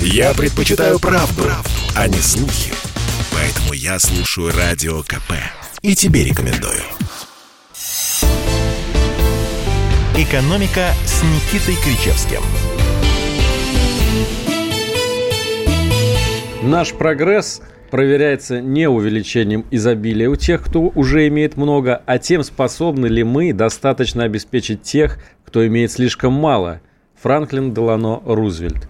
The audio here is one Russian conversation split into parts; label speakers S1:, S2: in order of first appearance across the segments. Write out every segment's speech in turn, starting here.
S1: Я предпочитаю правду, правду, а не слухи. Поэтому я слушаю Радио КП. И тебе рекомендую.
S2: «Экономика» с Никитой Кричевским.
S3: Наш прогресс проверяется не увеличением изобилия у тех, кто уже имеет много, а тем, способны ли мы достаточно обеспечить тех, кто имеет слишком мало. Франклин Делано Рузвельт,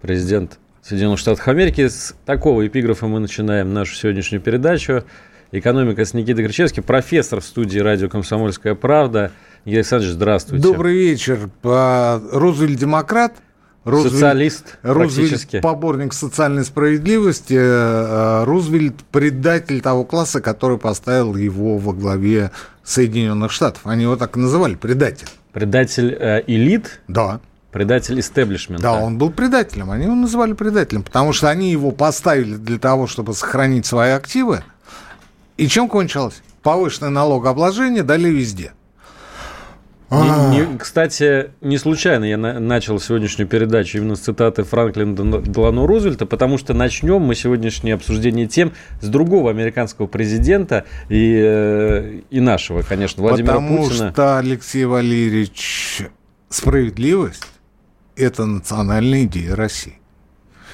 S3: президент Соединенных Штатов Америки. С такого эпиграфа мы начинаем нашу сегодняшнюю передачу. «Экономика» с Никитой Кричевским, профессор в студии «Радио Комсомольская правда». Игорь Александрович, здравствуйте.
S4: Добрый вечер. Рузвельт демократ –
S3: Рузвельт, Социалист
S4: Рузвельт поборник социальной справедливости, э, Рузвельт предатель того класса, который поставил его во главе Соединенных Штатов. Они его так и называли, предатель.
S3: Предатель э, элит?
S4: Да.
S3: Предатель истеблишмента.
S4: Да, он был предателем. Они его называли предателем, потому что они его поставили для того, чтобы сохранить свои активы. И чем кончилось? Повышенное налогообложение дали везде.
S3: Не, не, кстати, не случайно я на, начал сегодняшнюю передачу именно с цитаты Франклина Делано Рузвельта, потому что начнем мы сегодняшнее обсуждение тем с другого американского президента и, э, и нашего, конечно, Владимира
S4: потому
S3: Путина.
S4: Потому что, Алексей Валерьевич, справедливость – это национальная идея России.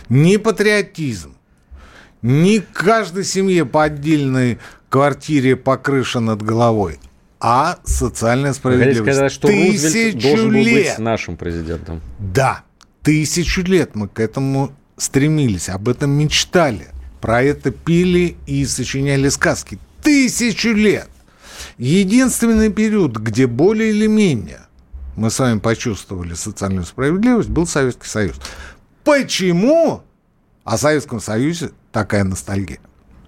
S4: Не патриотизм, не каждой семье по отдельной квартире по крыше над головой – а социальная справедливость.
S3: Вы сказать, что Тысячу должен был лет. быть нашим президентом.
S4: Да, тысячу лет мы к этому стремились, об этом мечтали, про это пили и сочиняли сказки. Тысячу лет! Единственный период, где более или менее мы с вами почувствовали социальную справедливость, был Советский Союз. Почему о Советском Союзе такая ностальгия?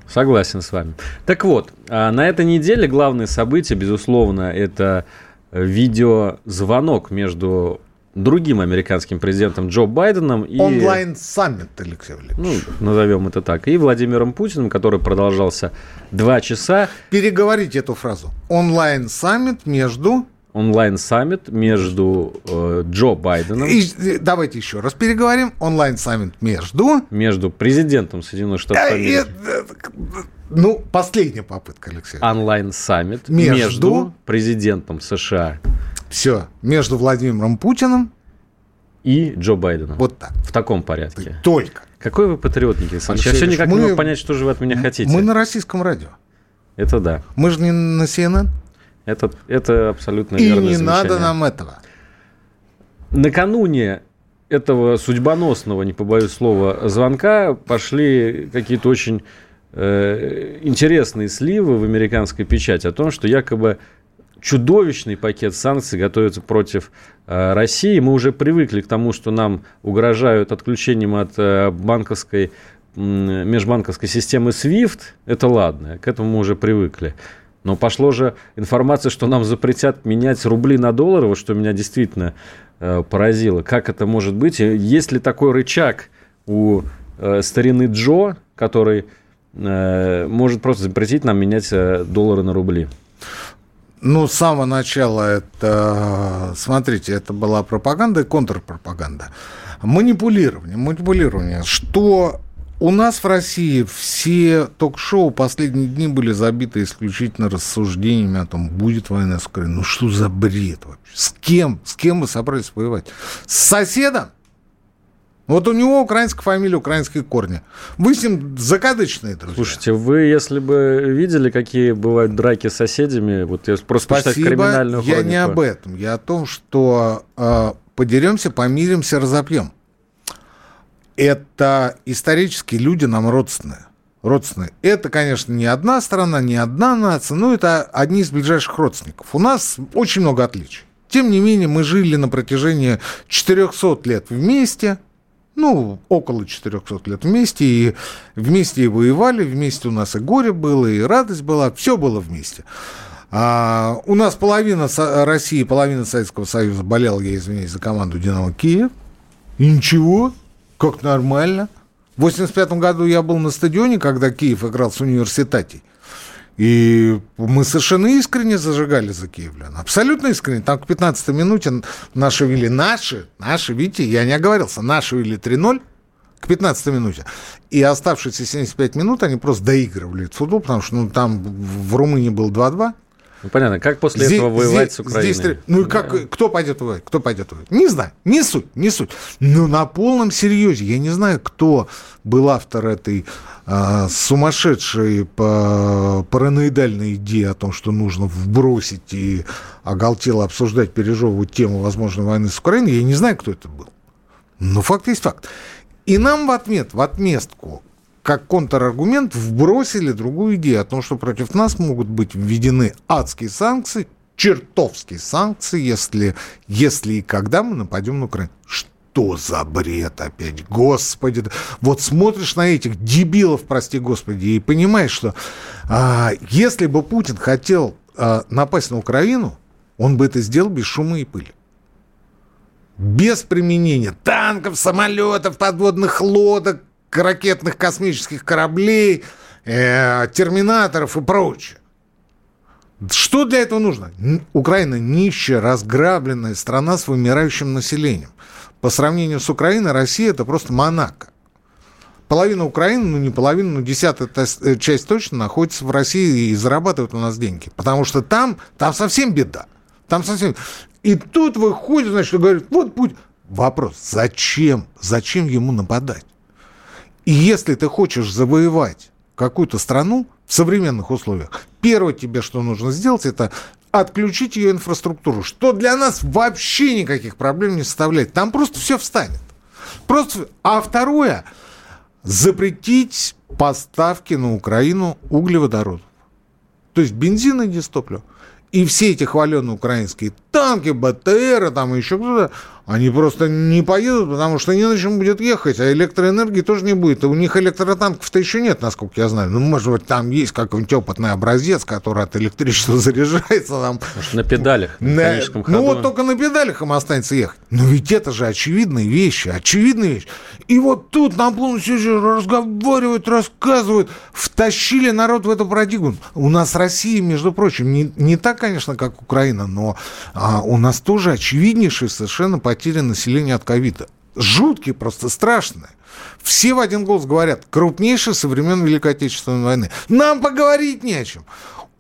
S3: Согласен с вами. Так вот, а, на этой неделе главное событие, безусловно, это видеозвонок между другим американским президентом Джо Байденом и...
S4: Онлайн-саммит, Алексей
S3: Валерьевич. Ну, назовем это так. И Владимиром Путиным, который продолжался два часа.
S4: Переговорите эту фразу. Онлайн-саммит между
S3: онлайн-саммит между э, Джо Байденом... И,
S4: давайте еще раз переговорим. Онлайн-саммит между...
S3: Между президентом Соединенных Штатов э, Америки... Э,
S4: ну, последняя попытка, Алексей.
S3: Онлайн-саммит между... между президентом США.
S4: Все. Между Владимиром Путиным
S3: и Джо Байденом.
S4: Вот так.
S3: В таком порядке.
S4: Только.
S3: Какой вы патриот, Никита Александрович? Я все никак мы, не могу понять, что же вы от меня хотите.
S4: Мы на российском радио.
S3: Это да.
S4: Мы же не на CNN.
S3: Это, это абсолютно
S4: И
S3: верное
S4: не надо нам этого.
S3: Накануне этого судьбоносного, не побоюсь слова, звонка пошли какие-то очень э, интересные сливы в американской печати о том, что якобы чудовищный пакет санкций готовится против э, России. Мы уже привыкли к тому, что нам угрожают отключением от э, банковской межбанковской системы SWIFT. Это ладно, к этому мы уже привыкли. Но пошло же информация, что нам запретят менять рубли на доллары, вот что меня действительно э, поразило. Как это может быть? Есть ли такой рычаг у э, старины Джо, который э, может просто запретить нам менять э, доллары на рубли?
S4: Ну, с самого начала это, смотрите, это была пропаганда и контрпропаганда. Манипулирование, манипулирование. Что у нас в России все ток-шоу последние дни были забиты исключительно рассуждениями о том, будет война с Украиной. Ну что за бред вообще? С кем? С кем мы собрались воевать? С соседом? Вот у него украинская фамилия, украинские корни. Вы с ним закадычные, друзья.
S3: Слушайте, вы, если бы видели, какие бывают драки с соседями, вот я просто
S4: Спасибо, криминальную я хронику. не об этом. Я о том, что э, подеремся, помиримся, разопьем это исторически люди нам родственные. Родственные. Это, конечно, не одна страна, не одна нация, но это одни из ближайших родственников. У нас очень много отличий. Тем не менее, мы жили на протяжении 400 лет вместе, ну, около 400 лет вместе, и вместе и воевали, вместе у нас и горе было, и радость была, все было вместе. А, у нас половина России, половина Советского Союза болела, я извиняюсь, за команду «Динамо Киев». И ничего, как нормально. В 85 году я был на стадионе, когда Киев играл с университетом. И мы совершенно искренне зажигали за киевлян. Абсолютно искренне. Там к 15 минуте наши вели, наши, наши, видите, я не оговорился, наши вели 3-0. к 15 минуте. И оставшиеся 75 минут они просто доигрывали футбол, потому что ну, там в Румынии был 2-2.
S3: Ну, понятно, как после здесь, этого воевать здесь, с Украиной? Здесь,
S4: ну, и как, да. кто пойдет воевать? Кто пойдет воевать? Не знаю, не суть, не суть. Но на полном серьезе, я не знаю, кто был автор этой э, сумасшедшей параноидальной идеи о том, что нужно вбросить и оголтело обсуждать, пережевывать тему возможной войны с Украиной. Я не знаю, кто это был. Но факт есть факт. И нам в ответ, в отместку как контраргумент вбросили другую идею о том, что против нас могут быть введены адские санкции, чертовские санкции, если, если и когда мы нападем на Украину. Что за бред опять? Господи. Вот смотришь на этих дебилов, прости господи, и понимаешь, что а, если бы Путин хотел а, напасть на Украину, он бы это сделал без шума и пыли без применения танков, самолетов, подводных лодок, ракетных космических кораблей, э, терминаторов и прочее. Что для этого нужно? Украина нищая, разграбленная страна с вымирающим населением. По сравнению с Украиной, Россия это просто Монако. Половина Украины, ну не половина, но десятая э, часть точно находится в России и зарабатывает у нас деньги. Потому что там, там совсем беда. Там совсем... И тут выходит, значит, говорит, вот путь. Вопрос, зачем? Зачем ему нападать? И если ты хочешь завоевать какую-то страну в современных условиях, первое тебе, что нужно сделать, это отключить ее инфраструктуру, что для нас вообще никаких проблем не составляет. Там просто все встанет. Просто... А второе, запретить поставки на Украину углеводородов. То есть бензина и дистопливо. И все эти хваленные украинские танки, БТР, там еще кто-то, они просто не поедут, потому что не на чем будет ехать, а электроэнергии тоже не будет. И у них электротанков-то еще нет, насколько я знаю. Ну, может быть, там есть какой-нибудь опытный образец, который от электричества заряжается. Там...
S3: Может, на педалях, на,
S4: ходу. Ну, вот только на педалях им останется ехать. Но ведь это же очевидные вещи, очевидные вещи. И вот тут на полном серьезе разговаривают, рассказывают, втащили народ в эту парадигму. У нас Россия, между прочим, не, не так, конечно, как Украина, но а, у нас тоже очевиднейший совершенно по потери населения от ковида. Жуткие, просто страшные. Все в один голос говорят, крупнейший со времен Великой Отечественной войны. Нам поговорить не о чем.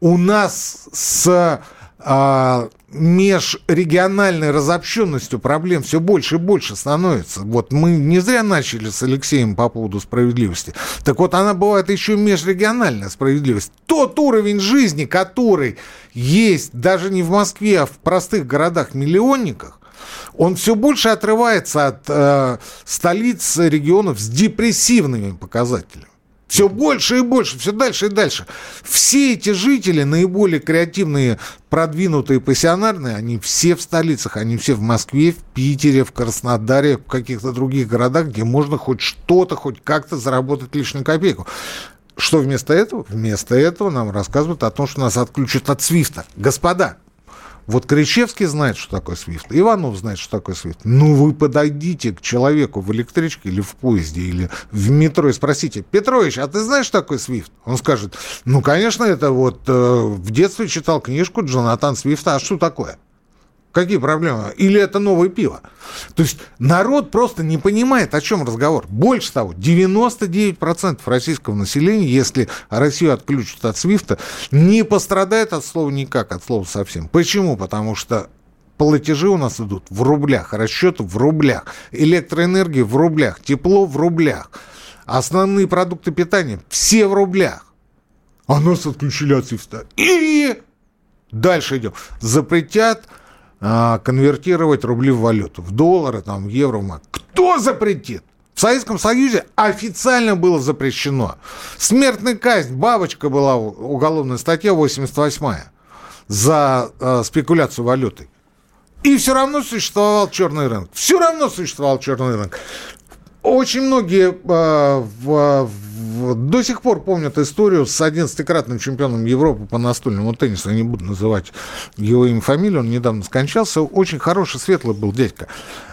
S4: У нас с а, межрегиональной разобщенностью проблем все больше и больше становится. Вот мы не зря начали с Алексеем по поводу справедливости. Так вот, она бывает еще межрегиональная справедливость. Тот уровень жизни, который есть даже не в Москве, а в простых городах-миллионниках, он все больше отрывается от э, столиц регионов с депрессивными показателями. Все больше и больше, все дальше и дальше. Все эти жители, наиболее креативные, продвинутые, пассионарные, они все в столицах, они все в Москве, в Питере, в Краснодаре, в каких-то других городах, где можно хоть что-то, хоть как-то заработать лишнюю копейку. Что вместо этого? Вместо этого нам рассказывают о том, что нас отключат от свифта. Господа, вот Кричевский знает, что такое свифт, Иванов знает, что такое свифт. Ну, вы подойдите к человеку в электричке или в поезде, или в метро и спросите, Петрович, а ты знаешь, что такое свифт? Он скажет, ну, конечно, это вот э, в детстве читал книжку Джонатан Свифта, а что такое? Какие проблемы? Или это новое пиво? То есть народ просто не понимает, о чем разговор. Больше того, 99% российского населения, если Россию отключат от Свифта, не пострадает от слова никак, от слова совсем. Почему? Потому что платежи у нас идут в рублях, расчеты в рублях, электроэнергия в рублях, тепло в рублях, основные продукты питания все в рублях. А нас отключили от Свифта. И дальше идем. Запретят конвертировать рубли в валюту, в доллары, там, в евро, в. Кто запретит? В Советском Союзе официально было запрещено. Смертная казнь, бабочка была, уголовная статья 88-я, за э, спекуляцию валютой. И все равно существовал черный рынок. Все равно существовал черный рынок. Очень многие э, в, в, до сих пор помнят историю с 11-кратным чемпионом Европы по настольному теннису. Я не буду называть его имя, фамилию. Он недавно скончался. Очень хороший, светлый был дядька.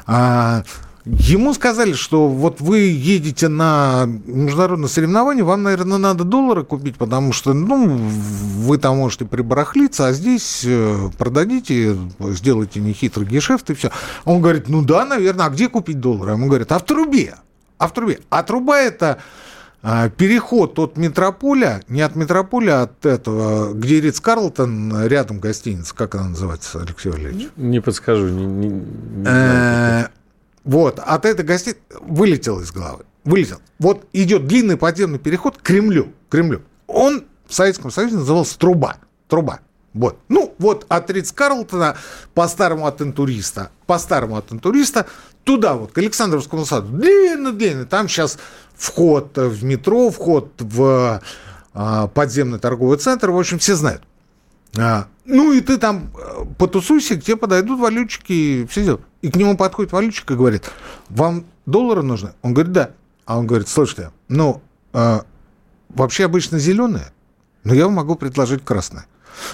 S4: А, Ему сказали, что вот вы едете на международное соревнование, вам, наверное, надо доллары купить, потому что, ну, вы там можете прибарахлиться, а здесь э, продадите, сделайте нехитрый гешефт и все. Он говорит, ну да, наверное, а где купить доллары? Ему говорят, а в трубе. а в трубе. А труба это а, переход от метрополя, не от метрополя, а от этого, где Ридс Карлтон, рядом гостиница, как она называется, Алексей Валерьевич?
S3: Не подскажу. Не, не, не
S4: Э, вот, от этой гостиницы вылетел из головы. Вылетел. Вот идет длинный подземный переход к Кремлю. к Кремлю. Он в Советском Союзе назывался труба. Труба. Вот. Ну, вот от Ридс Карлтона, по-старому от интуриста, по-старому от интуриста, туда вот, к Александровскому саду. Длинный-длинный. Там сейчас вход в метро, вход в а, подземный торговый центр. В общем, все знают. Ну, и ты там э, потусуйся, к тебе подойдут валютчики и все делают. И к нему подходит валютчик и говорит, вам доллары нужны? Он говорит, да. А он говорит, слушайте, ну, э, вообще обычно зеленые, но я вам могу предложить красное.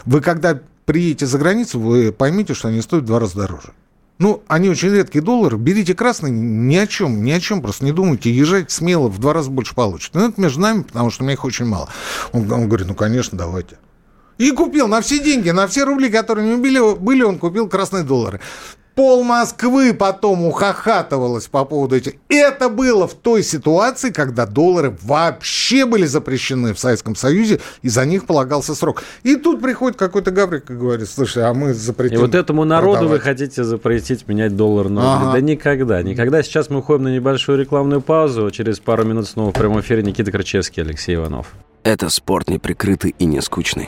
S4: Вы когда приедете за границу, вы поймете, что они стоят в два раза дороже. Ну, они очень редкие доллары. Берите красный, ни о чем, ни о чем, просто не думайте, езжайте смело, в два раза больше получите. Ну, это между нами, потому что у меня их очень мало. Он, он говорит, ну, конечно, давайте. И купил на все деньги, на все рубли, которые у него были, были он купил красные доллары пол Москвы потом ухахатывалось по поводу этих. Это было в той ситуации, когда доллары вообще были запрещены в Советском Союзе, и за них полагался срок. И тут приходит какой-то гаврик и говорит, слушай, а мы запретим
S3: И вот этому народу продавать. вы хотите запретить менять доллар на рубль? Ага. Да никогда, никогда. Сейчас мы уходим на небольшую рекламную паузу. Через пару минут снова в прямом эфире Никита Крычевский, Алексей Иванов.
S5: Это спорт неприкрытый и не скучный.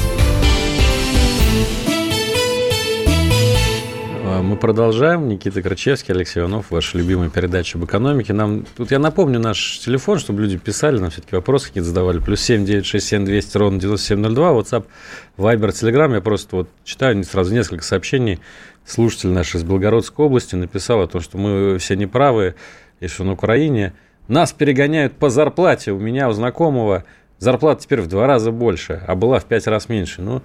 S3: мы продолжаем. Никита Крачевский, Алексей Иванов, ваша любимая передача об экономике. Нам, тут я напомню наш телефон, чтобы люди писали, нам все-таки вопросы какие-то задавали. Плюс семь девять шесть семь двести ровно девяносто семь ноль два. WhatsApp, Viber, Telegram. Я просто вот читаю сразу несколько сообщений. Слушатель наш из Белгородской области написал о том, что мы все неправы, и что на Украине нас перегоняют по зарплате. У меня, у знакомого, зарплата теперь в два раза больше, а была в пять раз меньше. Ну,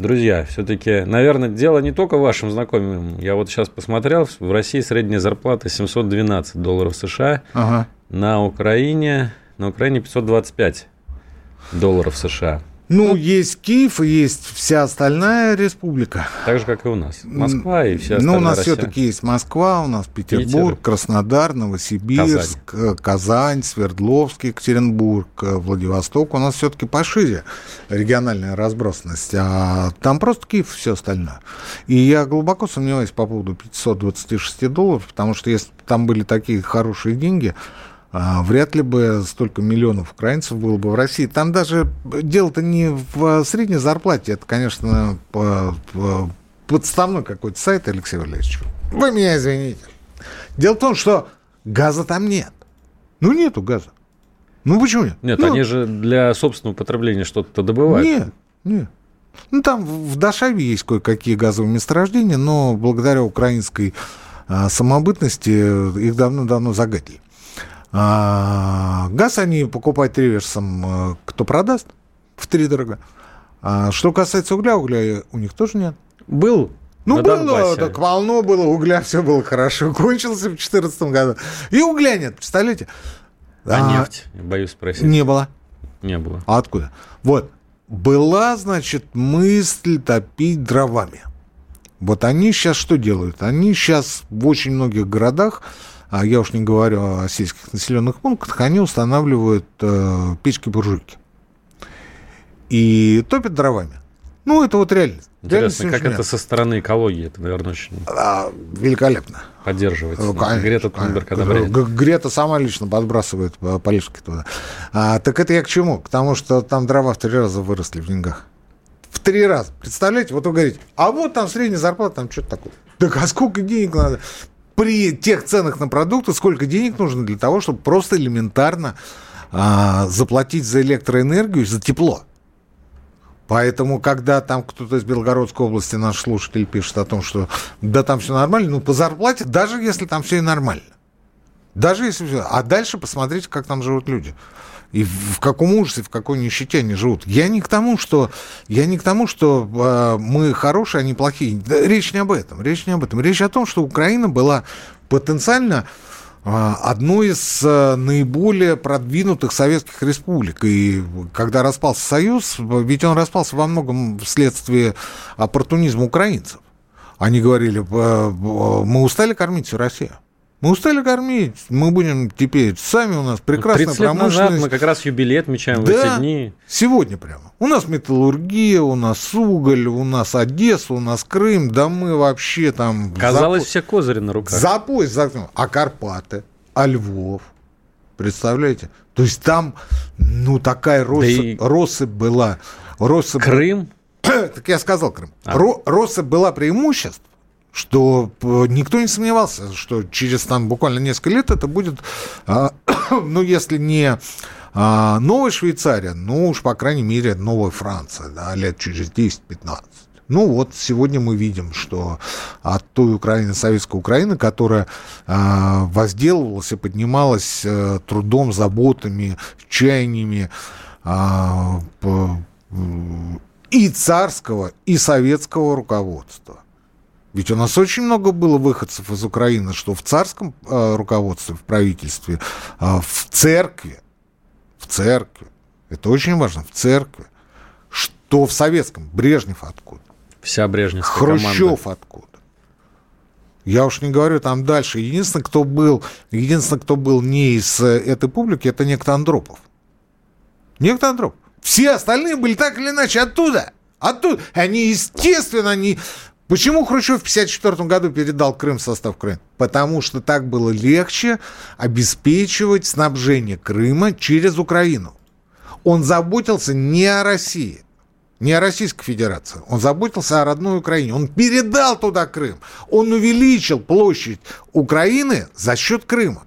S3: Друзья, все-таки, наверное, дело не только вашим знакомым. Я вот сейчас посмотрел, в России средняя зарплата 712 долларов США, ага. на Украине, на Украине 525 долларов США.
S4: Ну, есть Киев и есть вся остальная республика.
S3: Так же, как и у нас. Москва и вся остальная
S4: Ну, у нас все-таки есть Москва, у нас Петербург, Питер. Краснодар, Новосибирск, Казань. Казань, Свердловск, Екатеринбург, Владивосток. У нас все-таки пошире региональная разбросанность. А там просто Киев все остальное. И я глубоко сомневаюсь по поводу 526 долларов, потому что если там были такие хорошие деньги, вряд ли бы столько миллионов украинцев было бы в России. Там даже дело-то не в средней зарплате, это, конечно, подставной какой-то сайт, Алексей Валерьевич. Вы меня извините. Дело в том, что газа там нет. Ну, нету газа. Ну, почему нет?
S3: Нет,
S4: ну,
S3: они же для собственного потребления что-то добывают.
S4: Нет, нет. Ну, там в Дашаве есть кое-какие газовые месторождения, но благодаря украинской а, самобытности их давно-давно загадили. А, газ они покупают реверсом, э, кто продаст, в три дорого. А что касается угля, угля у них тоже нет.
S3: Был
S4: ну, на было, Донбассе. так волну было, угля, все было хорошо. Кончился в 2014 году. И угля нет, представляете?
S3: А, а нефть, боюсь спросить.
S4: Не было.
S3: Не было.
S4: А откуда? Вот. Была, значит, мысль топить дровами. Вот они сейчас что делают? Они сейчас в очень многих городах а я уж не говорю о сельских населенных пунктах, они устанавливают э, печки-буржуйки. И топят дровами. Ну, это вот реальность.
S3: Интересно, как это со стороны экологии? Это, наверное, очень
S4: а, великолепно.
S3: Поддерживается. Ну,
S4: конечно, Грета Тунберг одобряет. Грета сама лично подбрасывает полежки туда. А, так это я к чему? К тому, что там дрова в три раза выросли в деньгах. В три раза. Представляете? Вот вы говорите, а вот там средняя зарплата, там что-то такое. Так а сколько денег надо? При тех ценах на продукты сколько денег нужно для того, чтобы просто элементарно а, заплатить за электроэнергию, за тепло. Поэтому, когда там кто-то из Белгородской области, наш слушатель, пишет о том, что да, там все нормально, ну, по зарплате, даже если там все и нормально. Даже если все. А дальше посмотрите, как там живут люди. И в каком ужасе, в какой нищете они живут. Я не к тому, что, я не к тому, что э, мы хорошие, они плохие. Да, речь не об этом. Речь не об этом. Речь о том, что Украина была потенциально э, одной из наиболее продвинутых советских республик. И когда распался Союз, ведь он распался во многом вследствие оппортунизма украинцев. Они говорили, мы устали кормить всю Россию. Мы устали кормить, мы будем теперь сами у нас прекрасная 30 лет
S3: назад мы как раз юбилей отмечаем да, в эти дни.
S4: сегодня прямо. У нас металлургия, у нас уголь, у нас Одесса, у нас Крым, да мы вообще там...
S3: Казалось, за... все козыри на руках.
S4: За пояс заткнул. А Карпаты, а Львов, представляете? То есть там, ну, такая россыпь, да и... россыпь была.
S3: Россыпь... Крым?
S4: так я сказал Крым. А. Россыпь была преимуществ, что э, никто не сомневался, что через там буквально несколько лет это будет, а, ну, если не а, новая Швейцария, ну уж, по крайней мере, новая Франция, да, лет через 10-15. Ну вот сегодня мы видим, что от той Украины, советской Украины, которая э, возделывалась и поднималась э, трудом, заботами, чаяниями и царского, и советского руководства. Ведь у нас очень много было выходцев из Украины, что в царском э, руководстве, в правительстве, э, в церкви, в церкви, это очень важно, в церкви, что в советском, Брежнев откуда?
S3: Вся брежневская
S4: Хрущев команда. откуда? Я уж не говорю там дальше. Единственный, кто был, единственный, кто был не из э, этой публики, это некто Андропов. Некто Андропов. Все остальные были так или иначе оттуда. Оттуда. Они, естественно, они Почему Хрущев в 1954 году передал Крым в состав Крыма? Потому что так было легче обеспечивать снабжение Крыма через Украину. Он заботился не о России, не о Российской Федерации. Он заботился о родной Украине. Он передал туда Крым. Он увеличил площадь Украины за счет Крыма.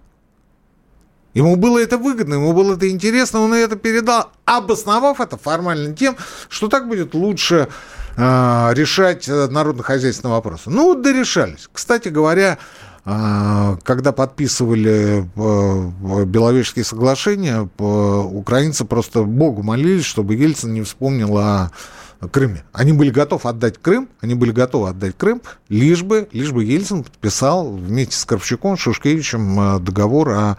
S4: Ему было это выгодно, ему было это интересно, он это передал, обосновав это формально тем, что так будет лучше решать э, народно-хозяйственные вопросы. Ну, дорешались. Кстати говоря, э, когда подписывали э, Беловежские соглашения, украинцы просто Богу молились, чтобы Ельцин не вспомнил о Крыме. Они были готовы отдать Крым, они были готовы отдать Крым, лишь бы, лишь бы Ельцин подписал вместе с Коровчуком, Шушкевичем договор о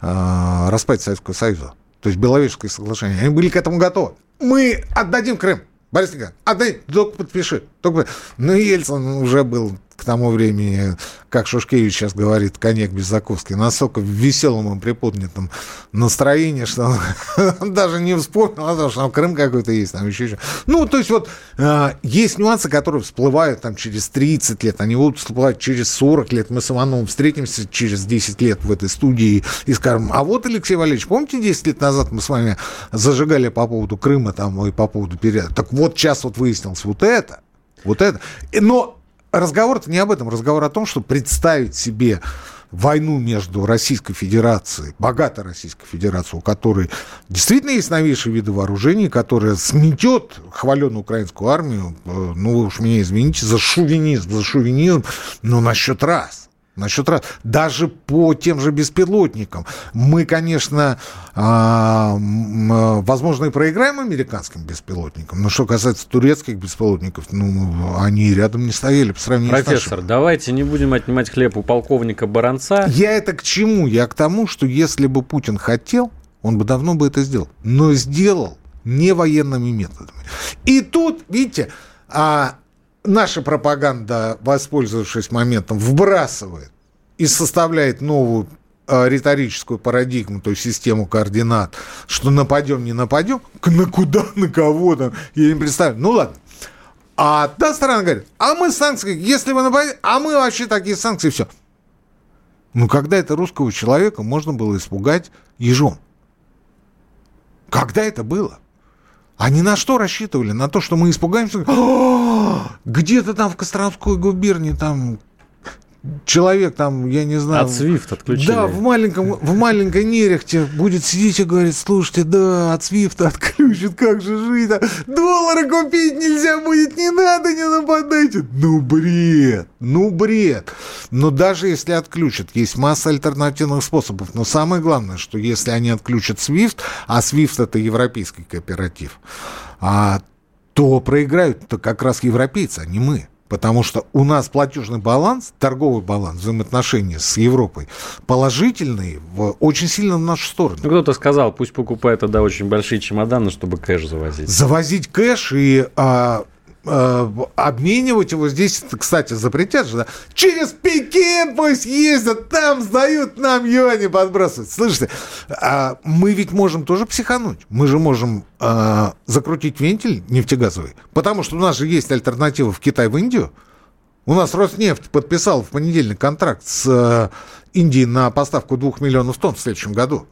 S4: э, распаде Советского Союза. То есть Беловежское соглашение. Они были к этому готовы. Мы отдадим Крым. Борис Николаевич, отдай, только подпиши. Только... Ну, Ельцин уже был к тому времени, как Шушкевич сейчас говорит, коньяк Безаковский, настолько в веселом и приподнятом настроении, что он даже не вспомнил о том, что там Крым какой-то есть, там еще еще. Ну, то есть вот э, есть нюансы, которые всплывают там через 30 лет, они будут всплывать через 40 лет. Мы с Ивановым встретимся через 10 лет в этой студии и скажем, а вот, Алексей Валерьевич, помните, 10 лет назад мы с вами зажигали по поводу Крыма там и по поводу периода. Так вот, сейчас вот выяснилось вот это, вот это. Но разговор-то не об этом. Разговор о том, что представить себе войну между Российской Федерацией, богатой Российской Федерацией, у которой действительно есть новейшие виды вооружений, которая сметет хваленную украинскую армию, э, ну, вы уж меня извините, за шовинизм, за шовинизм, но насчет раз. Насчет раз. Даже по тем же беспилотникам. Мы, конечно, а, возможно, и проиграем американским беспилотникам, но что касается турецких беспилотников, ну, они рядом не стояли по сравнению
S3: Профессор, с нашими. давайте не будем отнимать хлеб у полковника Баранца.
S4: Я это к чему? Я к тому, что если бы Путин хотел, он бы давно бы это сделал. Но сделал не военными методами. И тут, видите, а, наша пропаганда, воспользовавшись моментом, вбрасывает и составляет новую э, риторическую парадигму, то есть систему координат, что нападем, не нападем, на куда, на кого там, я не представляю. Ну ладно. А та сторона говорит, а мы санкции, если вы нападете, а мы вообще такие санкции, все. Ну, когда это русского человека можно было испугать ежом? Когда это было? Они на что рассчитывали? На то, что мы испугаемся? Где-то там в Костромской губернии там человек там, я не знаю...
S3: От SWIFT отключили.
S4: Да, в маленьком, в маленькой нерехте будет сидеть и говорить, слушайте, да, от SWIFT отключат, как же жить, а доллары купить нельзя будет, не надо, не нападайте. Ну, бред, ну, бред. Но даже если отключат, есть масса альтернативных способов. Но самое главное, что если они отключат SWIFT, а SWIFT это европейский кооператив, а, то проиграют-то как раз европейцы, а не мы. Потому что у нас платежный баланс, торговый баланс, взаимоотношения с Европой положительные, в, очень сильно в нашу сторону.
S3: Ну, кто-то сказал, пусть покупает тогда очень большие чемоданы, чтобы кэш завозить.
S4: Завозить кэш и а, а, обменивать его здесь, кстати, запретят же, да? Через Пекин пусть ездят, там сдают, нам юани подбрасывают. Слышите, а мы ведь можем тоже психануть. Мы же можем а, закрутить вентиль нефтегазовый, потому что у нас же есть альтернатива в Китай, в Индию. У нас Роснефть подписал в понедельник контракт с э, Индией на поставку 2 миллионов тонн в следующем году.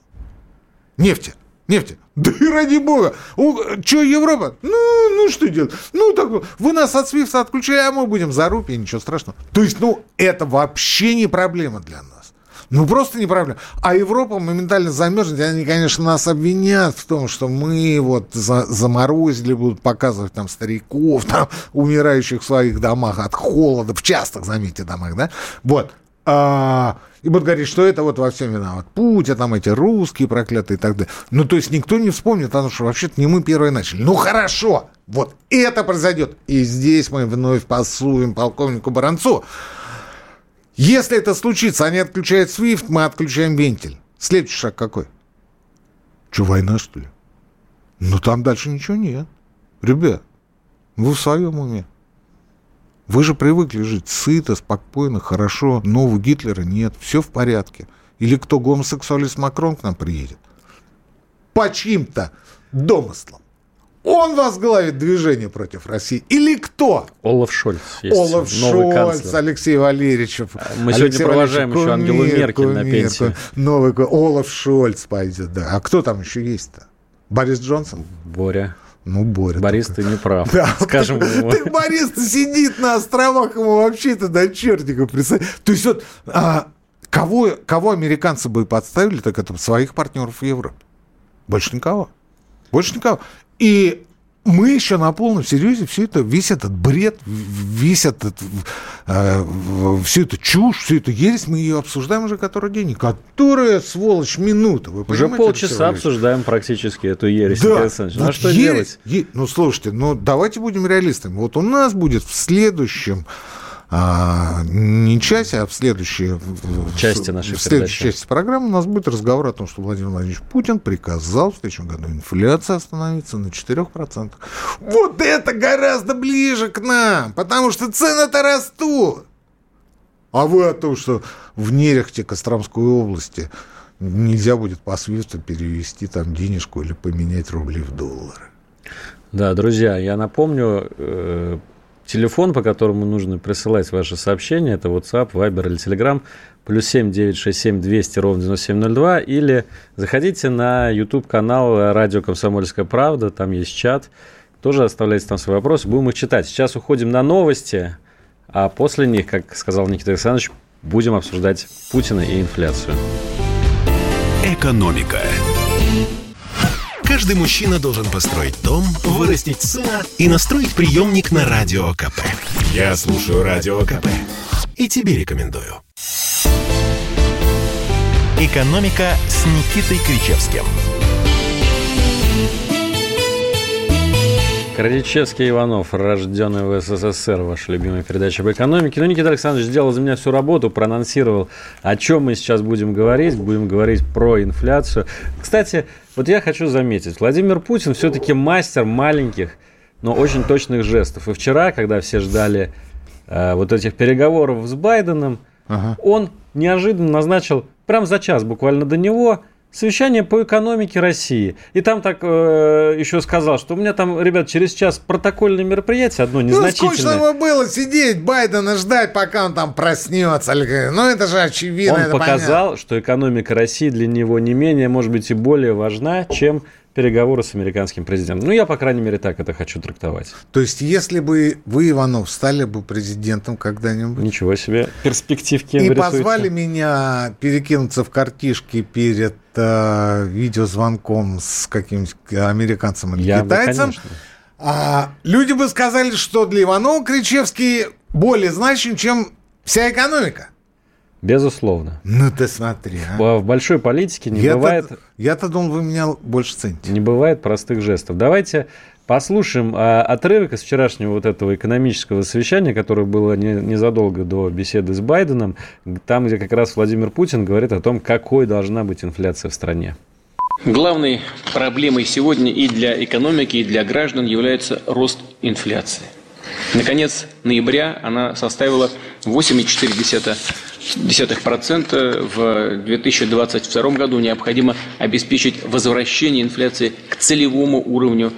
S4: Нефти. Нефти. Да и ради бога. Что, Европа? Ну, ну что делать? Ну, так, вы нас от Свифта отключили, а мы будем за рупии, ничего страшного. То есть, ну, это вообще не проблема для нас. Ну, просто не проблема. А Европа моментально замерзнет. Они, конечно, нас обвинят в том, что мы вот за, заморозили, будут показывать там стариков, там, умирающих в своих домах от холода, в частых, заметьте, домах, да? Вот. А, и будут говорить, что это вот во всем виноват Путин, там эти русские проклятые и так далее. Ну, то есть никто не вспомнит, потому что вообще-то не мы первые начали. Ну, хорошо, вот это произойдет. И здесь мы вновь пасуем полковнику Баранцу. Если это случится, они отключают SWIFT, мы отключаем вентиль. Следующий шаг какой? Что, война, что ли? Ну, там дальше ничего нет. Ребят, вы в своем уме. Вы же привыкли жить сыто, спокойно, хорошо. Нового Гитлера нет, все в порядке. Или кто гомосексуалист Макрон к нам приедет? По чьим-то домыслам. Он возглавит движение против России. Или кто?
S3: Олаф Шольц. Есть
S4: Олаф Шольц, канцлер. Алексей Валерьевич.
S3: Мы
S4: Алексей
S3: сегодня провожаем
S4: Валерьевич,
S3: еще Ангелу
S4: кумир,
S3: Меркель на пенсию.
S4: Новый Олаф Шольц пойдет, да. А кто там еще есть-то? Борис Джонсон?
S3: Боря.
S4: Ну, Боря.
S3: Борис,
S4: только.
S3: ты не прав.
S4: Да,
S3: Скажем
S4: так,
S3: ему.
S4: так Борис сидит на островах, ему вообще-то до чертиков представь. То есть вот а, кого, кого американцы бы подставили, так это своих партнеров в Европе. Больше никого. Больше никого. И мы еще на полном серьезе все это, весь этот бред, весь этот, э, всю эту чушь, всю эту ересь, мы ее обсуждаем уже который день. Которая, сволочь, минута. Вы
S3: Уже полчаса обсуждаем практически эту ересь.
S4: Да,
S3: Николай Александрович. Ну а
S4: вот
S3: что
S4: ересь-
S3: делать?
S4: е- Ну, слушайте, ну давайте будем реалистами. Вот у нас будет в следующем а, не часе, а в следующей
S3: Части нашей
S4: в следующей
S3: передачи.
S4: части программы у нас будет разговор о том, что Владимир Владимирович Путин приказал в следующем году инфляция остановиться на 4%. Вот это гораздо ближе к нам, потому что цены-то растут. А вы о том, что в Нерехте Костромской области нельзя будет по свифту перевести там денежку или поменять рубли в доллары.
S3: Да, друзья, я напомню, э, телефон, по которому нужно присылать ваши сообщения, это WhatsApp, Viber или Telegram, плюс 7 967 200 ровно 9702, или заходите на YouTube-канал «Радио Комсомольская правда», там есть чат, тоже оставляйте там свои вопросы, будем их читать. Сейчас уходим на новости, а после них, как сказал Никита Александрович, будем обсуждать Путина и инфляцию.
S1: Экономика. Каждый мужчина должен построить дом, вырастить сына и настроить приемник на Радио КП. Я слушаю Радио КП и тебе рекомендую.
S2: «Экономика» с Никитой Кричевским.
S3: Крадичевский Иванов, рожденный в СССР, ваша любимая передача об экономике. Ну, Никита Александрович сделал за меня всю работу, проанонсировал, о чем мы сейчас будем говорить. Будем говорить про инфляцию. Кстати, вот я хочу заметить, Владимир Путин все-таки мастер маленьких, но очень точных жестов. И вчера, когда все ждали э, вот этих переговоров с Байденом,
S4: Ага.
S3: он неожиданно назначил, прям за час буквально до него, совещание по экономике России. И там так э, еще сказал, что у меня там, ребят, через час протокольное мероприятие одно
S4: Ну,
S3: незначительное.
S4: скучно бы было сидеть, Байдена ждать, пока он там проснется. Ну, это же очевидно.
S3: Он показал, что экономика России для него не менее, может быть, и более важна, чем переговоры с американским президентом. Ну, я, по крайней мере, так это хочу трактовать.
S4: То есть, если бы вы, Иванов, стали бы президентом когда-нибудь...
S3: Ничего себе, перспективки
S4: И позвали меня перекинуться в картишки перед э, видеозвонком с каким-нибудь американцем или
S3: я
S4: китайцем,
S3: бы,
S4: а, люди бы сказали, что для Иванова Кричевский более значим, чем вся экономика.
S3: Безусловно.
S4: Ну ты смотри. А.
S3: В большой политике не
S4: я
S3: бывает...
S4: Я-то думал, вы меня больше цените.
S3: Не бывает простых жестов. Давайте послушаем а, отрывок из вчерашнего вот этого экономического совещания, которое было не, незадолго до беседы с Байденом, там, где как раз Владимир Путин говорит о том, какой должна быть инфляция в стране.
S6: Главной проблемой сегодня и для экономики, и для граждан является рост инфляции. Наконец ноября она составила 8,4%. 0,1%. В 2022 году необходимо обеспечить возвращение инфляции к целевому уровню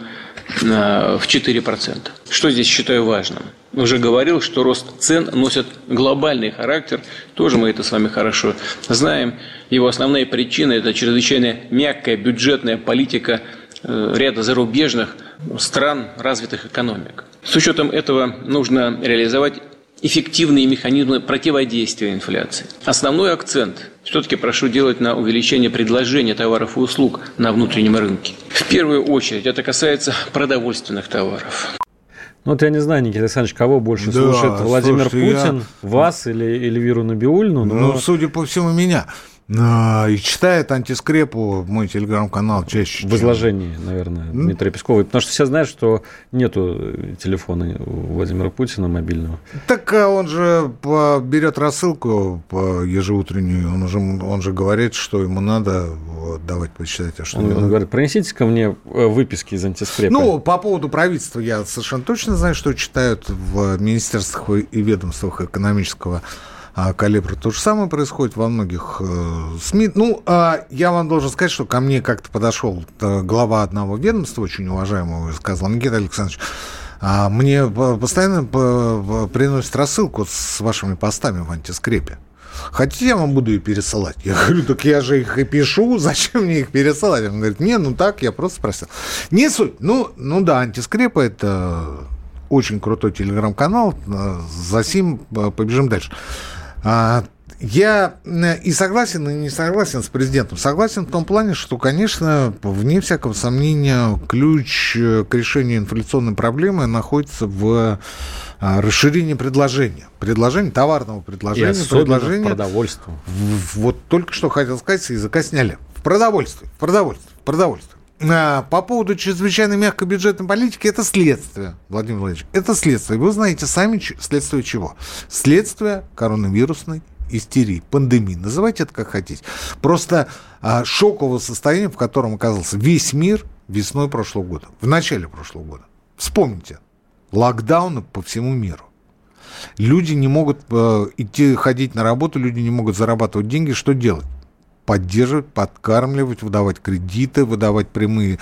S6: э, в 4%. Что здесь считаю важным? Уже говорил, что рост цен носит глобальный характер. Тоже мы это с вами хорошо знаем. Его основная причина – это чрезвычайно мягкая бюджетная политика э, ряда зарубежных стран развитых экономик. С учетом этого нужно реализовать эффективные механизмы противодействия инфляции. Основной акцент все-таки прошу делать на увеличение предложения товаров и услуг на внутреннем рынке. В первую очередь это касается продовольственных товаров.
S3: Ну вот я не знаю, Никита Александрович, кого больше да, слушает, Владимир слушайте, Путин, я... вас или Эльвиру Набиульну?
S4: Но... Ну, судя по всему, меня. А, и читает антискрепу мой телеграм-канал чаще.
S3: В изложении, наверное, Дмитрия Пескова. Потому что все знают, что нету телефона у Владимира Путина мобильного.
S4: Так а он же берет рассылку по ежеутреннюю, он же, он же говорит, что ему надо давать почитать. А что
S3: он, он говорит, принесите ко мне э, выписки из антискрепа.
S4: Ну, по поводу правительства я совершенно точно знаю, что читают в министерствах и ведомствах экономического а. То же самое происходит во многих э, СМИ. Ну, а я вам должен сказать, что ко мне как-то подошел э, глава одного ведомства, очень уважаемого, и сказал, Никита Александрович, а мне постоянно приносят рассылку с вашими постами в антискрепе. Хотите, я вам буду ее пересылать? Я говорю, так я же их и пишу, зачем мне их пересылать? Он говорит, не, ну так, я просто спросил. Не суть. Ну, ну да, антискрепа это очень крутой телеграм-канал. Э, за сим побежим дальше. А, я э, и согласен, и не согласен с президентом. Согласен в том плане, что, конечно, вне всякого сомнения, ключ э, к решению инфляционной проблемы находится в а, расширении предложения. Предложение, товарного предложения. И предложения,
S3: продовольствия.
S4: Вот только что хотел сказать, с языка сняли. В продовольствии, в продовольствии, в продовольствии. А, по поводу чрезвычайно мягкой бюджетной политики, это следствие, Владимир Владимирович, это следствие. Вы знаете сами следствие чего? Следствие коронавирусной истерии, пандемии. Называйте это как хотите. Просто а, шокового состояния, в котором оказался весь мир весной прошлого года, в начале прошлого года. Вспомните, локдауны по всему миру. Люди не могут э, идти ходить на работу, люди не могут зарабатывать деньги. Что делать? Поддерживать, подкармливать, выдавать кредиты, выдавать прямые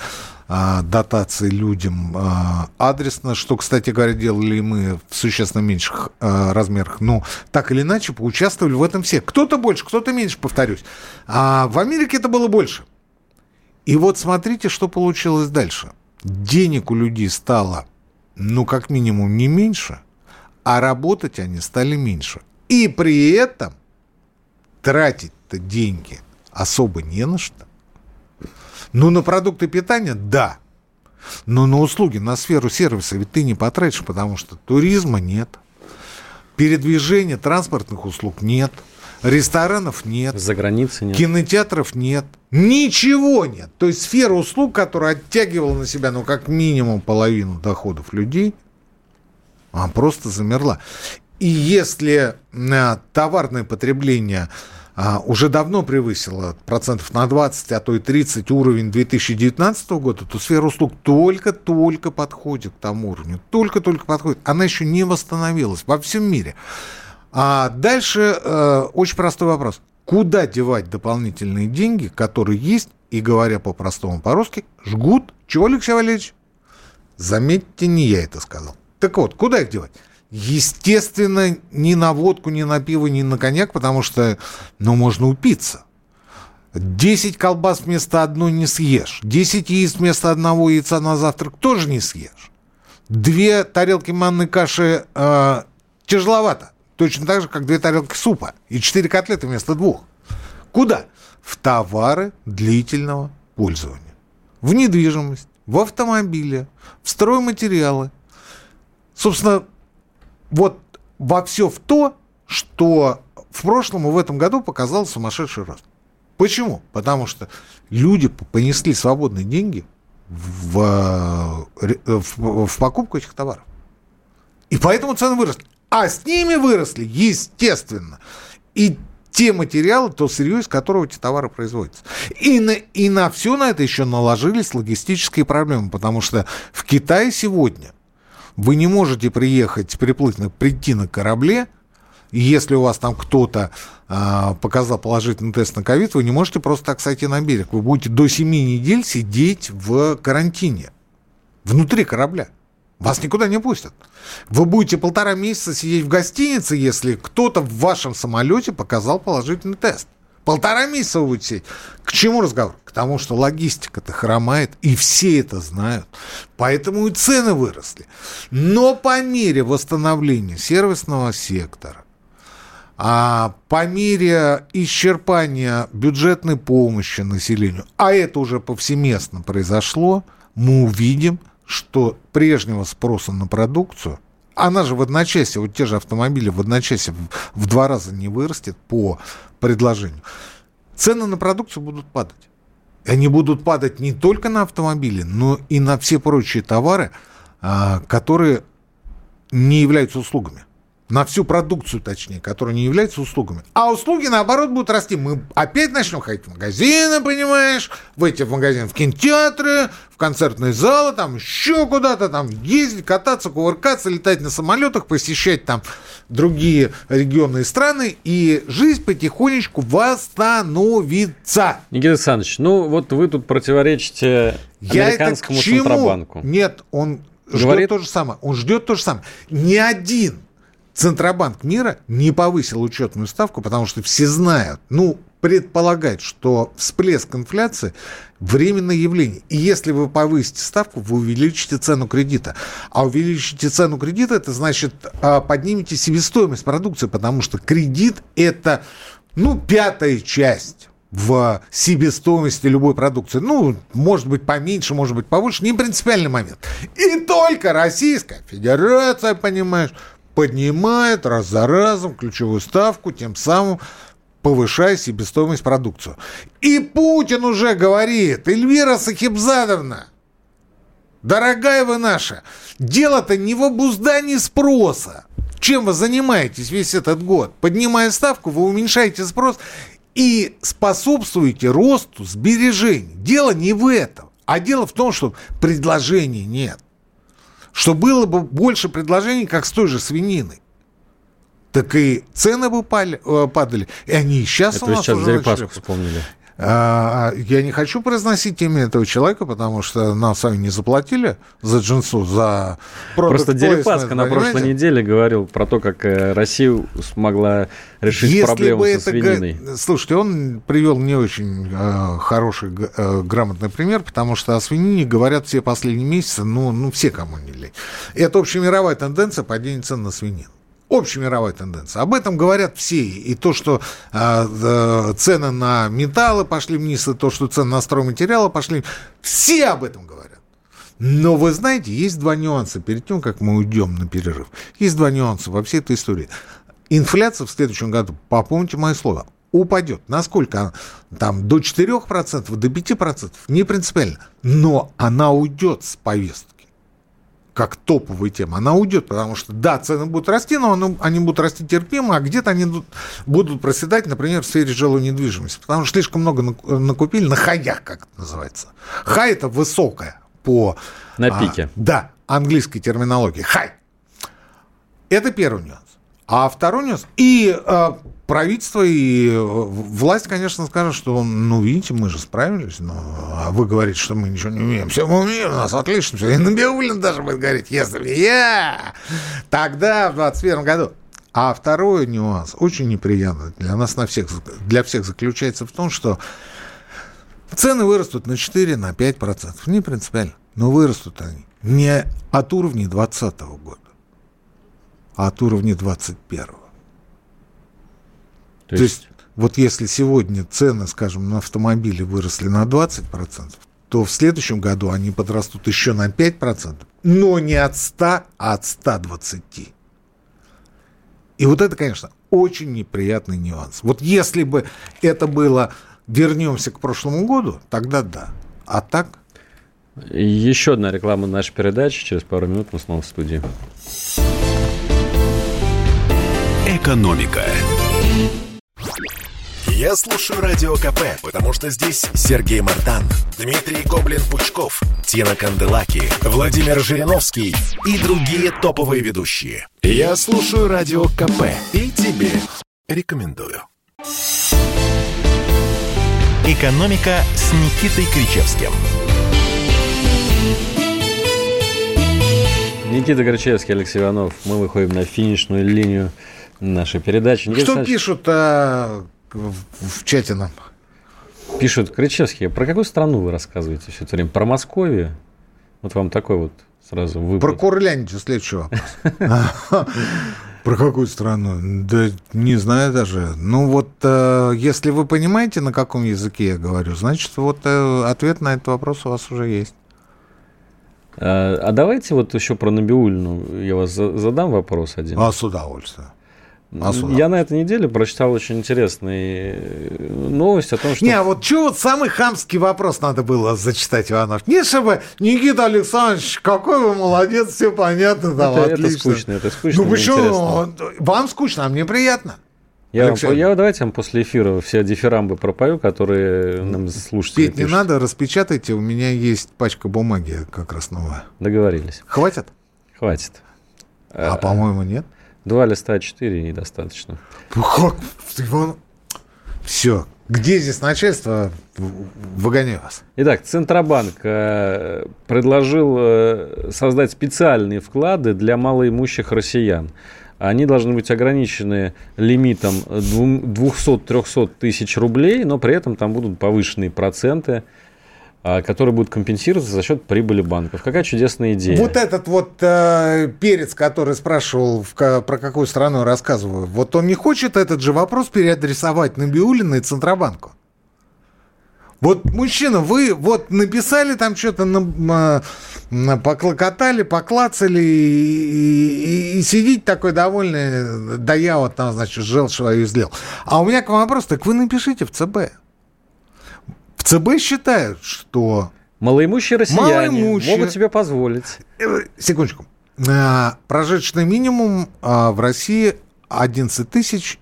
S4: а, дотации людям а, адресно, что, кстати говоря, делали мы в существенно меньших а, размерах. Но так или иначе поучаствовали в этом все. Кто-то больше, кто-то меньше, повторюсь. А в Америке это было больше. И вот смотрите, что получилось дальше. Денег у людей стало, ну, как минимум, не меньше, а работать они стали меньше. И при этом тратить-то деньги – особо не на что. Ну, на продукты питания – да. Но на услуги, на сферу сервиса ведь ты не потратишь, потому что туризма нет, передвижения транспортных услуг нет, ресторанов нет.
S3: За границей нет.
S4: Кинотеатров нет. Ничего нет. То есть сфера услуг, которая оттягивала на себя, ну, как минимум половину доходов людей, она просто замерла. И если э, товарное потребление уже давно превысила процентов на 20, а то и 30 уровень 2019 года, то сфера услуг только-только подходит к тому уровню. Только-только подходит. Она еще не восстановилась во всем мире. А дальше э, очень простой вопрос. Куда девать дополнительные деньги, которые есть, и говоря по-простому по-русски, жгут? Чего, Алексей Валерьевич? Заметьте, не я это сказал. Так вот, куда их девать? Естественно, ни на водку, ни на пиво, ни на коньяк, потому что, ну, можно упиться. 10 колбас вместо одной не съешь. 10 яиц вместо одного яйца на завтрак тоже не съешь. Две тарелки манной каши э, тяжеловато. Точно так же, как две тарелки супа. И четыре котлеты вместо двух. Куда? В товары длительного пользования. В недвижимость, в автомобиле, в стройматериалы. Собственно, вот во все в то, что в прошлом и в этом году показал сумасшедший рост. Почему? Потому что люди понесли свободные деньги в, э, в, в покупку этих товаров. И поэтому цены выросли. А с ними выросли, естественно, и те материалы, то сырье, из которого эти товары производятся. И на, и на все на это еще наложились логистические проблемы, потому что в Китае сегодня вы не можете приехать, приплыть, прийти на корабле, если у вас там кто-то э, показал положительный тест на ковид, вы не можете просто так сойти на берег. Вы будете до 7 недель сидеть в карантине внутри корабля. Вас никуда не пустят. Вы будете полтора месяца сидеть в гостинице, если кто-то в вашем самолете показал положительный тест. Полтора месяца вы будете сидеть. К чему разговор? К тому, что логистика-то хромает, и все это знают. Поэтому и цены выросли. Но по мере восстановления сервисного сектора, а по мере исчерпания бюджетной помощи населению, а это уже повсеместно произошло, мы увидим, что прежнего спроса на продукцию, она же в одночасье, вот те же автомобили в одночасье в два раза не вырастет по предложению. Цены на продукцию будут падать. Они будут падать не только на автомобили, но и на все прочие товары, а, которые не являются услугами на всю продукцию, точнее, которая не является услугами. А услуги, наоборот, будут расти. Мы опять начнем ходить в магазины, понимаешь, в магазин, в кинотеатры, в концертные залы, там еще куда-то, там ездить, кататься, кувыркаться, летать на самолетах, посещать там другие регионы и страны, и жизнь потихонечку восстановится.
S3: Никита Александрович, ну вот вы тут противоречите американскому Я Центробанку.
S4: Нет, он Говорит... ждет то же самое. Он ждет то же самое. Ни один Центробанк мира не повысил учетную ставку, потому что все знают, ну, предполагают, что всплеск инфляции – временное явление. И если вы повысите ставку, вы увеличите цену кредита. А увеличите цену кредита, это значит а, поднимете себестоимость продукции, потому что кредит – это, ну, пятая часть в себестоимости любой продукции. Ну, может быть, поменьше, может быть, побольше. Не принципиальный момент. И только Российская Федерация, понимаешь, поднимает раз за разом ключевую ставку, тем самым повышая себестоимость продукции. И Путин уже говорит, Эльвира Сахибзадовна, дорогая вы наша, дело-то не в обуздании спроса. Чем вы занимаетесь весь этот год? Поднимая ставку, вы уменьшаете спрос и способствуете росту сбережений. Дело не в этом, а дело в том, что предложений нет что было бы больше предложений, как с той же свининой. Так и цены бы э, падали. И они и сейчас
S3: Это у нас сейчас уже начали. вспомнили.
S4: А, я не хочу произносить имя этого человека, потому что нам с вами не заплатили за джинсу, за
S3: Просто Дерипаска на прошлой неделе говорил про то, как э, Россия смогла решить Если проблему со свининой.
S4: Слушайте, он привел не очень э, хороший, э, грамотный пример, потому что о свинине говорят все последние месяцы, ну, ну все, кому не лень. Это общемировая тенденция падения цен на свинину общемировая тенденция. Об этом говорят все. И то, что э, цены на металлы пошли вниз, и то, что цены на стройматериалы пошли все об этом говорят. Но вы знаете, есть два нюанса перед тем, как мы уйдем на перерыв. Есть два нюанса во всей этой истории. Инфляция в следующем году, попомните мое слово, упадет. Насколько? Там до 4%, до 5%, не принципиально. Но она уйдет с повестки как топовая тема, она уйдет, потому что, да, цены будут расти, но они будут расти терпимо, а где-то они будут проседать, например, в сфере жилой недвижимости, потому что слишком много накупили на хаях, как это называется. Хай – это высокая по...
S3: На пике.
S4: А, да, английской терминологии. Хай. Это первый нюанс. А второй нюанс... И а, правительство и э, власть, конечно, скажут, что, ну, видите, мы же справились, но а вы говорите, что мы ничего не умеем. Все мы умеем, у нас отлично все. И Набиуллин даже будет говорить, если я, тогда в 21 году. А второй нюанс, очень неприятный для нас на всех, для всех заключается в том, что цены вырастут на 4, на 5 процентов. Не принципиально. Но вырастут они не от уровня 2020 года, а от уровня 2021. То, То есть, есть, вот если сегодня цены, скажем, на автомобили выросли на 20%, то в следующем году они подрастут еще на 5%, но не от 100, а от 120. И вот это, конечно, очень неприятный нюанс. Вот если бы это было, вернемся к прошлому году, тогда да. А так?
S3: Еще одна реклама нашей передачи. Через пару минут мы снова в студии.
S1: Экономика. Я слушаю Радио КП, потому что здесь Сергей Мартан, Дмитрий Гоблин-Пучков, Тина Канделаки, Владимир Жириновский и другие топовые ведущие. Я слушаю Радио КП и тебе рекомендую.
S2: «Экономика» с Никитой Кричевским.
S3: Никита Горчевский, Алексей Иванов. Мы выходим на финишную линию нашей передачи.
S4: Никита Что Александрович... пишут а, в, в чате нам?
S3: Пишут, Кричевский, про какую страну вы рассказываете все это время? Про Московию? Вот вам такой вот сразу выпад.
S4: Про Курляндию следующий вопрос. Про какую страну? Да не знаю даже. Ну вот, э, если вы понимаете, на каком языке я говорю, значит, вот э, ответ на этот вопрос у вас уже есть.
S3: А, а давайте вот еще про Набиулину я вас задам вопрос один.
S4: А с удовольствием.
S3: А я на этой неделе прочитал очень интересные э, новости о том, что...
S4: Не, а вот что вот самый хамский вопрос надо было зачитать, Иванов? Не, чтобы Никита Александрович, какой вы молодец, все понятно, да,
S3: это, отлично. Это скучно, это скучно,
S4: Ну почему? Вам скучно, а мне приятно.
S3: Я, вам, я давайте вам после эфира все дифирамбы пропою, которые нам слушатели
S4: Петь не надо, распечатайте, у меня есть пачка бумаги как раз новая.
S3: Договорились.
S4: Хватит?
S3: Хватит.
S4: А, а по-моему, нет?
S3: Два листа А4 недостаточно.
S4: Как? Все. Где здесь начальство? Выгоняю вас.
S3: Итак, Центробанк э, предложил э, создать специальные вклады для малоимущих россиян. Они должны быть ограничены лимитом 200-300 тысяч рублей, но при этом там будут повышенные проценты а, который будет компенсироваться за счет прибыли банков. Какая чудесная идея.
S4: Вот этот вот э, перец, который спрашивал, в, про какую страну я рассказываю, вот он не хочет этот же вопрос переадресовать на Биулина и Центробанку. Вот, мужчина, вы вот написали там что-то, на, на, поклокотали, поклацали и, и, и сидите такой довольный, да я вот там, значит, жил свою сделал. А у меня к вам вопрос, так вы напишите в ЦБ. В ЦБ считают, что...
S3: Малоимущие россияне малоимущие... могут себе позволить.
S4: Э, секундочку. Прожиточный минимум а, в России 11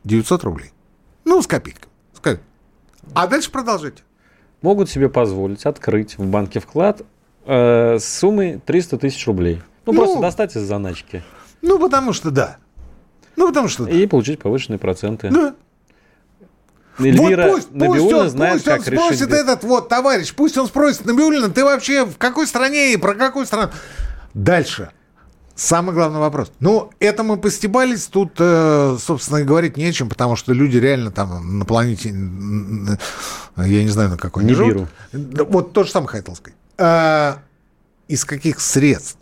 S4: 900 рублей. Ну, с копейками. А дальше продолжите.
S3: Могут себе позволить открыть в банке вклад э, с суммой 300 тысяч рублей. Ну, ну, просто достать из заначки.
S4: Ну, потому что да. Ну, потому что да.
S3: И получить повышенные проценты.
S4: Да.
S3: Эльвира вот пусть, Набиулина
S4: пусть он, знает, пусть как он спросит решить... этот вот товарищ, пусть он спросит, Набиулина, ты вообще в какой стране и про какую страну? Дальше. Самый главный вопрос. Ну, это мы постебались, тут, э, собственно, говорить нечем, потому что люди реально там на планете, я не знаю, на какой не живут. Вот то же самое хотел сказать. А, из каких средств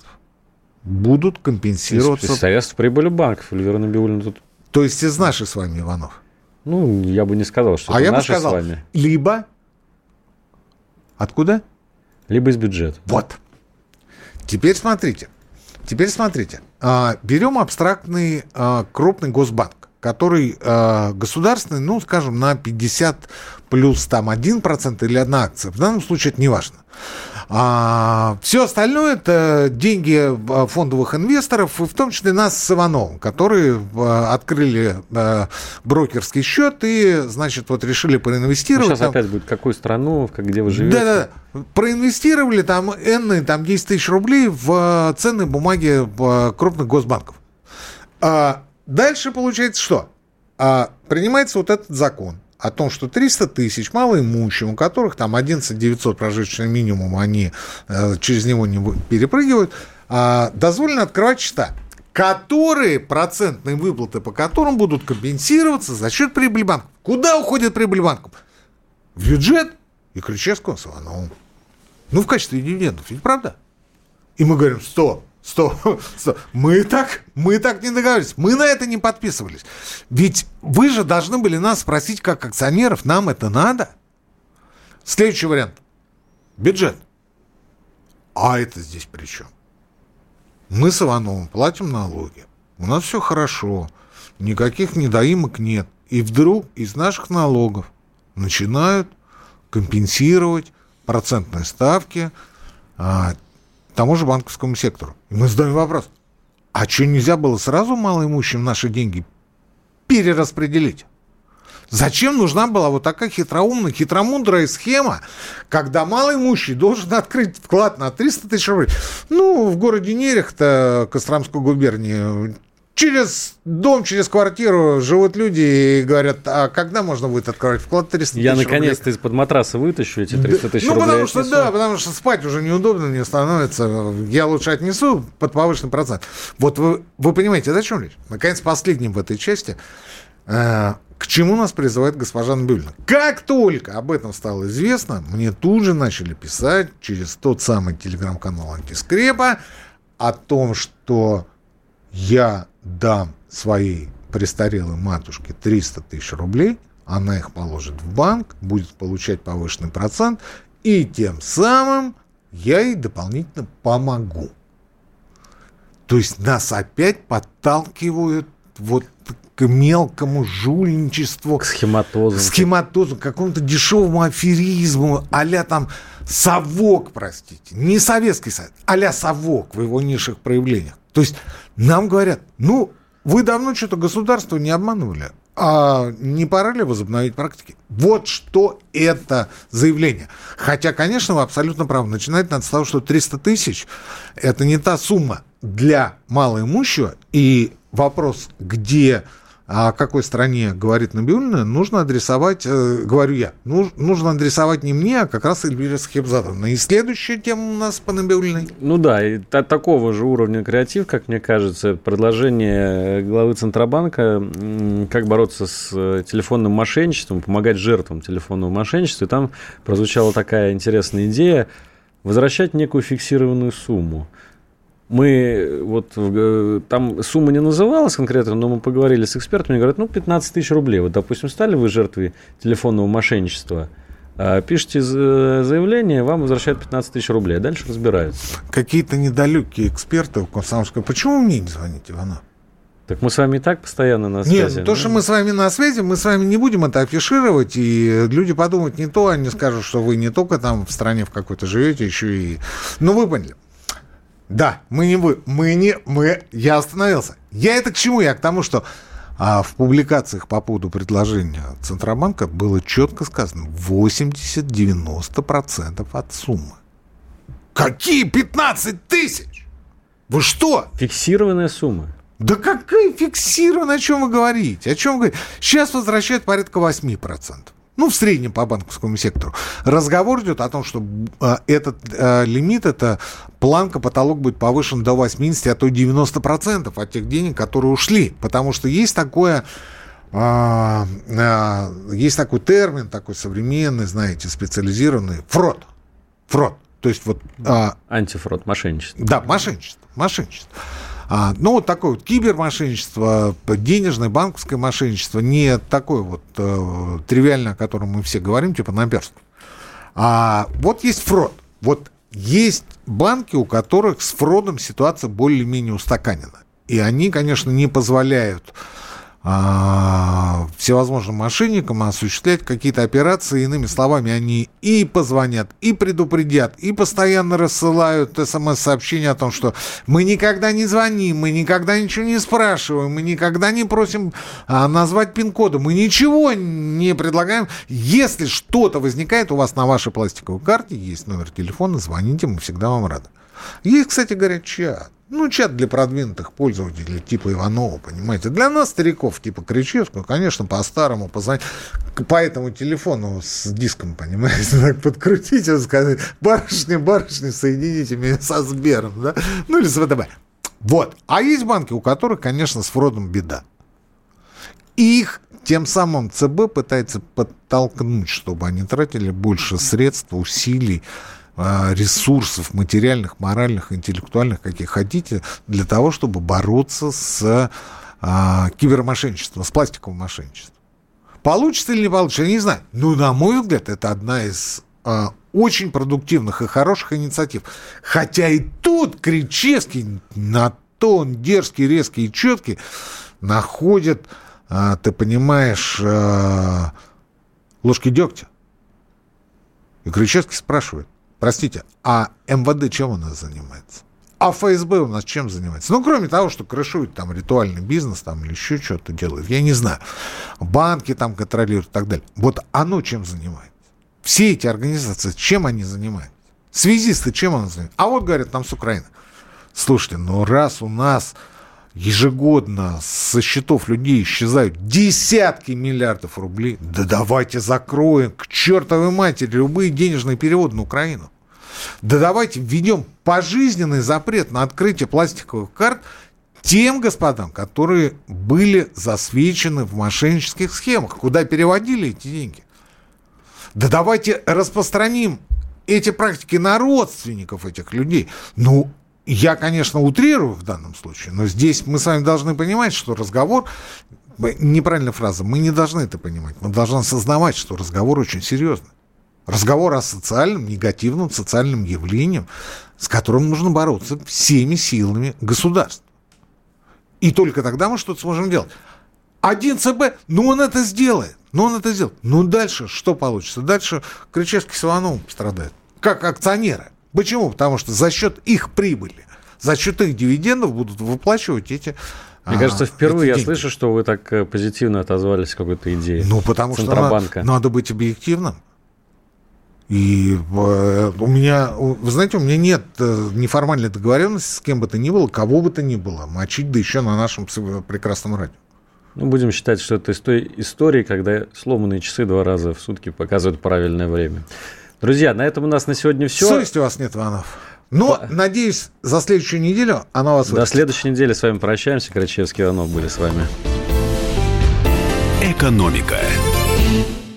S4: будут компенсироваться? Из
S3: средств прибыли банков. Эльвира Набиулина тут...
S4: То есть из наших с вами, Иванов?
S3: Ну, я бы не сказал, что
S4: а
S3: это
S4: я
S3: наши
S4: бы сказал,
S3: с вами.
S4: Либо... Откуда?
S3: Либо из бюджета.
S4: Вот. Теперь смотрите. Теперь смотрите. А, берем абстрактный а, крупный госбанк, который а, государственный, ну, скажем, на 50 плюс там 1% или одна акция. В данном случае это не важно. А, все остальное это деньги а, фондовых инвесторов, и в том числе нас с Ивановым, которые а, открыли а, брокерский счет и, значит, вот решили проинвестировать. Ну,
S3: сейчас там... опять будет какую страну, как, где вы живете.
S4: Да, да, проинвестировали там энные, там 10 тысяч рублей в ценные бумаги крупных госбанков. А дальше получается что? А, принимается вот этот закон о том, что 300 тысяч малоимущим, у которых там 11 900 прожиточный минимум, они э, через него не перепрыгивают, э, дозволено открывать счета. которые, процентные выплаты по которым будут компенсироваться за счет прибыли банков. Куда уходит прибыль банков? В бюджет и Кричевского с Ивановым. Ну, в качестве дивидендов, ведь правда? И мы говорим, стоп, стоп, стоп. Мы так, мы так не договорились, мы на это не подписывались. Ведь вы же должны были нас спросить, как акционеров, нам это надо? Следующий вариант. Бюджет. А это здесь при чем? Мы с Ивановым платим налоги. У нас все хорошо. Никаких недоимок нет. И вдруг из наших налогов начинают компенсировать процентные ставки а, тому же банковскому сектору. И мы задаем вопрос, а что нельзя было сразу малоимущим наши деньги перераспределить? Зачем нужна была вот такая хитроумная, хитромудрая схема, когда малоимущий должен открыть вклад на 300 тысяч рублей? Ну, в городе Нерехта, Костромской губернии, через дом, через квартиру живут люди и говорят, а когда можно будет открывать вклад 300
S3: тысяч Я наконец-то из-под матраса вытащу эти 300 тысяч
S4: ну,
S3: рублей.
S4: Ну, потому что, отнесу. да, потому что спать уже неудобно не становится. Я лучше отнесу под повышенный процент. Вот вы, вы понимаете, о чем речь? Наконец, последним в этой части. Э, к чему нас призывает госпожа Набюльна? Как только об этом стало известно, мне тут же начали писать через тот самый телеграм-канал Антискрепа о том, что я дам своей престарелой матушке 300 тысяч рублей, она их положит в банк, будет получать повышенный процент, и тем самым я ей дополнительно помогу. То есть нас опять подталкивают вот к мелкому жульничеству.
S3: К схематозу.
S4: К схематозу, к какому-то дешевому аферизму, а там совок, простите. Не Советский Союз, а совок в его низших проявлениях. То есть нам говорят, ну, вы давно что-то государство не обманывали, а не пора ли возобновить практики? Вот что это заявление. Хотя, конечно, вы абсолютно правы. Начинать надо с того, что 300 тысяч – это не та сумма для малоимущего. И вопрос, где о какой стране говорит Набиулина, нужно адресовать, э, говорю я, нуж, нужно адресовать не мне, а как раз Эльвире Схебзадовна. И следующая тема у нас по Набиулиной.
S3: Ну да, и та, такого же уровня креатив, как мне кажется, предложение главы Центробанка, как бороться с э, телефонным мошенничеством, помогать жертвам телефонного мошенничества. И там прозвучала такая интересная идея возвращать некую фиксированную сумму мы вот э, там сумма не называлась конкретно, но мы поговорили с экспертами, говорят, ну 15 тысяч рублей. Вот, допустим, стали вы жертвой телефонного мошенничества, а, пишите заявление, вам возвращают 15 тысяч рублей, а дальше разбираются.
S4: Какие-то недалекие эксперты в Комсомольской. Почему мне не звоните, Иванов?
S3: Так мы с вами и так постоянно на связи.
S4: Нет, то, что мы с вами на связи, мы с вами не будем это афишировать, и люди подумают не то, они скажут, что вы не только там в стране в какой-то живете, еще и... Ну, вы поняли. Да, мы не вы, мы не, мы, я остановился. Я это к чему? Я к тому, что а в публикациях по поводу предложения Центробанка было четко сказано 80-90% от суммы. Какие 15 тысяч? Вы что?
S3: Фиксированная сумма.
S4: Да какая фиксированная? О чем вы говорите? О чем вы говорите? Сейчас возвращают порядка 8% ну, в среднем по банковскому сектору. Разговор идет о том, что э, этот э, лимит, это планка, потолок будет повышен до 80, а то 90% от тех денег, которые ушли. Потому что есть такое... Э, есть такой термин, такой современный, знаете, специализированный, фрод. Фрод. То есть вот...
S3: Антифрод, мошенничество.
S4: Да, мошенничество. Мошенничество. А, ну, вот такое вот кибермошенничество, денежное, банковское мошенничество, не такое вот э, тривиальное, о котором мы все говорим, типа наперстку. А вот есть фрод. Вот есть банки, у которых с фродом ситуация более-менее устаканена. И они, конечно, не позволяют всевозможным мошенникам осуществлять какие-то операции. Иными словами, они и позвонят, и предупредят, и постоянно рассылают смс-сообщения о том, что мы никогда не звоним, мы никогда ничего не спрашиваем, мы никогда не просим а, назвать пин-коды, мы ничего не предлагаем. Если что-то возникает у вас на вашей пластиковой карте, есть номер телефона, звоните, мы всегда вам рады. Есть, кстати говоря, чат. Ну, чат для продвинутых пользователей типа Иванова, понимаете. Для нас, стариков, типа Кричевского, конечно, по-старому позвонить по этому телефону с диском, понимаете, так подкрутить и сказать, барышня, барышня, соедините меня со Сбером, да? Ну, или с ВТБ. Вот. А есть банки, у которых, конечно, с фродом беда. Их тем самым ЦБ пытается подтолкнуть, чтобы они тратили больше средств, усилий, ресурсов материальных, моральных, интеллектуальных, каких хотите, для того, чтобы бороться с а, кибермошенничеством, с пластиковым мошенничеством. Получится или не получится, я не знаю. Но, на мой взгляд, это одна из а, очень продуктивных и хороших инициатив. Хотя и тут Кричевский на тон дерзкий, резкий и четкий находит, а, ты понимаешь, а, ложки дегтя. И Кричевский спрашивает, простите, а МВД чем у нас занимается? А ФСБ у нас чем занимается? Ну, кроме того, что крышует там ритуальный бизнес там или еще что-то делает, я не знаю. Банки там контролируют и так далее. Вот оно чем занимается? Все эти организации, чем они занимаются? Связисты чем они занимаются? А вот, говорят, там с Украины. Слушайте, ну раз у нас ежегодно со счетов людей исчезают десятки миллиардов рублей, да давайте закроем к чертовой матери любые денежные переводы на Украину. Да давайте введем пожизненный запрет на открытие пластиковых карт тем господам, которые были засвечены в мошеннических схемах, куда переводили эти деньги. Да давайте распространим эти практики на родственников этих людей. Ну, я, конечно, утрирую в данном случае, но здесь мы с вами должны понимать, что разговор неправильная фраза. Мы не должны это понимать. Мы должны осознавать, что разговор очень серьезный. Разговор о социальном, негативном социальном явлении, с которым нужно бороться всеми силами государства. И только тогда мы что-то сможем делать. Один ЦБ, ну он это сделает. Ну он это сделает. Ну дальше что получится? Дальше Кричевский с Ивановым страдают. Как акционеры. Почему? Потому что за счет их прибыли, за счет их дивидендов будут выплачивать эти
S3: мне а, кажется, впервые я деньги. слышу, что вы так э, позитивно отозвались какой-то идее.
S4: Ну, потому что надо, надо быть объективным. И э, у меня, вы знаете, у меня нет э, неформальной договоренности с кем бы то ни было, кого бы то ни было, мочить, да еще на нашем прекрасном радио.
S3: Ну, будем считать, что это из той истории, когда сломанные часы два раза в сутки показывают правильное время. Друзья, на этом у нас на сегодня все.
S4: Совести у вас нет, Иванов. Но, По... надеюсь, за следующую неделю она вас
S3: До следующей недели с вами прощаемся. Крачевский Иванов были с вами.
S1: Экономика.